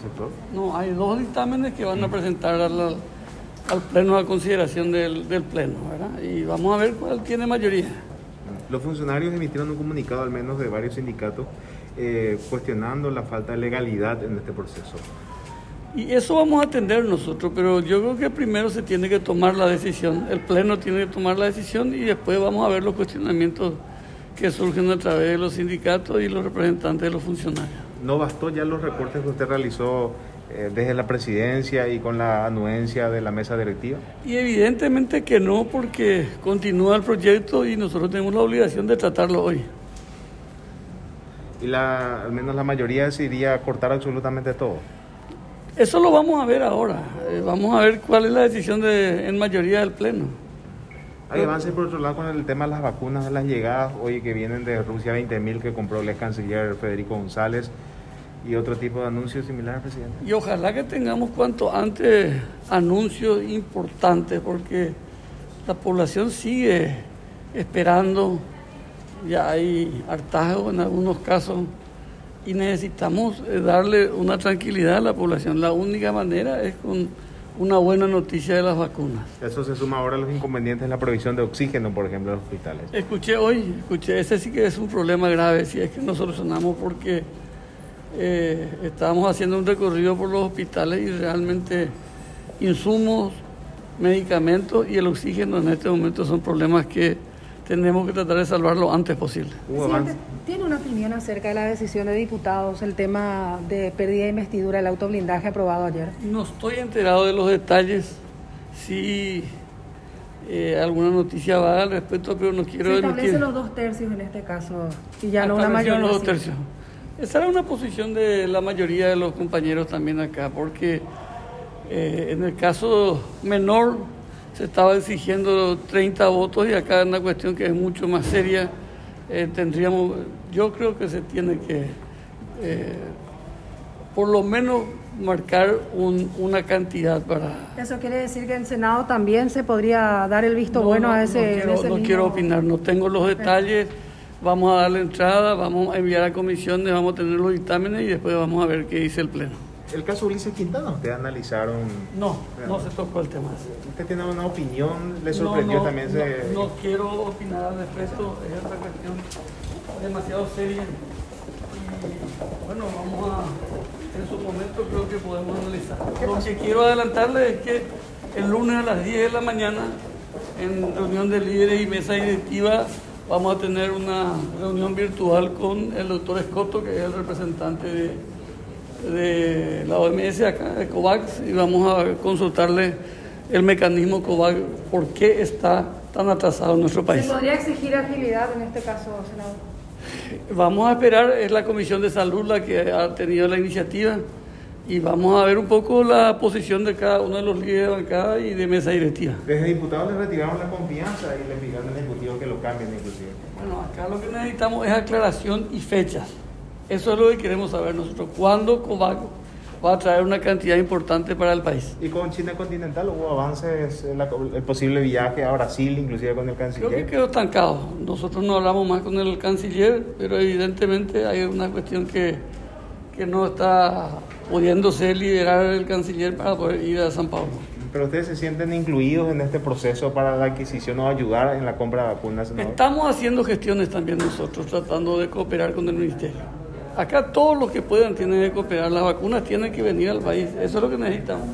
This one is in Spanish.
sector? No, hay dos dictámenes que van a presentar al, al Pleno a consideración del, del Pleno, ¿verdad? Y vamos a ver cuál tiene mayoría. Los funcionarios emitieron un comunicado, al menos de varios sindicatos, eh, cuestionando la falta de legalidad en este proceso. Y eso vamos a atender nosotros, pero yo creo que primero se tiene que tomar la decisión, el Pleno tiene que tomar la decisión y después vamos a ver los cuestionamientos que surgen a través de los sindicatos y los representantes de los funcionarios. ¿No bastó ya los reportes que usted realizó eh, desde la presidencia y con la anuencia de la mesa directiva? Y evidentemente que no, porque continúa el proyecto y nosotros tenemos la obligación de tratarlo hoy. ¿Y la, al menos la mayoría decidiría cortar absolutamente todo? Eso lo vamos a ver ahora. Eh, vamos a ver cuál es la decisión de, en mayoría del Pleno. Hay avance por otro lado con el tema de las vacunas, de las llegadas, hoy que vienen de Rusia 20.000 que compró el ex canciller Federico González y otro tipo de anuncios similares, presidente. Y ojalá que tengamos cuanto antes anuncios importantes, porque la población sigue esperando, ya hay hartazgo en algunos casos y necesitamos eh, darle una tranquilidad a la población. La única manera es con una buena noticia de las vacunas. Eso se suma ahora a los inconvenientes en la provisión de oxígeno, por ejemplo, en los hospitales. Escuché hoy, escuché, ese sí que es un problema grave, si es que no solucionamos porque eh, estábamos haciendo un recorrido por los hospitales y realmente insumos, medicamentos y el oxígeno en este momento son problemas que tenemos que tratar de salvar lo antes posible. ¿Tiene una opinión acerca de la decisión de diputados, el tema de pérdida de investidura, el autoblindaje aprobado ayer? No estoy enterado de los detalles. Sí, eh, alguna noticia va al respecto, pero no quiero... Se establecen los dos tercios en este caso y ya no una mayoría. los dos tercios. Esa era una posición de la mayoría de los compañeros también acá, porque eh, en el caso menor se estaba exigiendo 30 votos y acá es una cuestión que es mucho más seria. Eh, tendríamos, yo creo que se tiene que eh, por lo menos marcar una cantidad para... Eso quiere decir que en Senado también se podría dar el visto bueno a ese... No, quiero, no quiero opinar, no tengo los detalles, vamos a darle entrada, vamos a enviar a comisiones, vamos a tener los dictámenes y después vamos a ver qué dice el Pleno. El caso Ulises Quintana, ¿ustedes analizaron? No, no se tocó el tema. ¿Usted tiene una opinión? ¿Le sorprendió también? Se... No, quiero opinar al respecto, es otra cuestión demasiado seria. Y bueno, vamos a, en su momento creo que podemos analizar. Lo que quiero adelantarle es que el lunes a las 10 de la mañana, en reunión de líderes y mesa directiva, vamos a tener una reunión virtual con el doctor Escoto, que es el representante de de la OMS acá, de COVAX, y vamos a consultarle el mecanismo COVAX, por qué está tan atrasado en nuestro país. ¿Se podría exigir agilidad en este caso, senador? Vamos a esperar, es la Comisión de Salud la que ha tenido la iniciativa y vamos a ver un poco la posición de cada uno de los líderes de bancada y de mesa directiva. Desde diputados le retiraron la confianza y le pidieron al Ejecutivo que lo cambien inclusive. Bueno, acá lo que necesitamos es aclaración y fechas. Eso es lo que queremos saber nosotros. ¿Cuándo COVAC va a traer una cantidad importante para el país? ¿Y con China continental hubo avances en el posible viaje a Brasil, inclusive con el canciller? Creo que quedó estancado. Nosotros no hablamos más con el canciller, pero evidentemente hay una cuestión que, que no está pudiéndose liderar el canciller para poder ir a San Pablo. ¿Pero ustedes se sienten incluidos en este proceso para la adquisición o ayudar en la compra de vacunas? Estamos haciendo gestiones también nosotros, tratando de cooperar con el Ministerio. Acá todos los que puedan tienen que cooperar. Las vacunas tienen que venir al país. Eso es lo que necesitamos.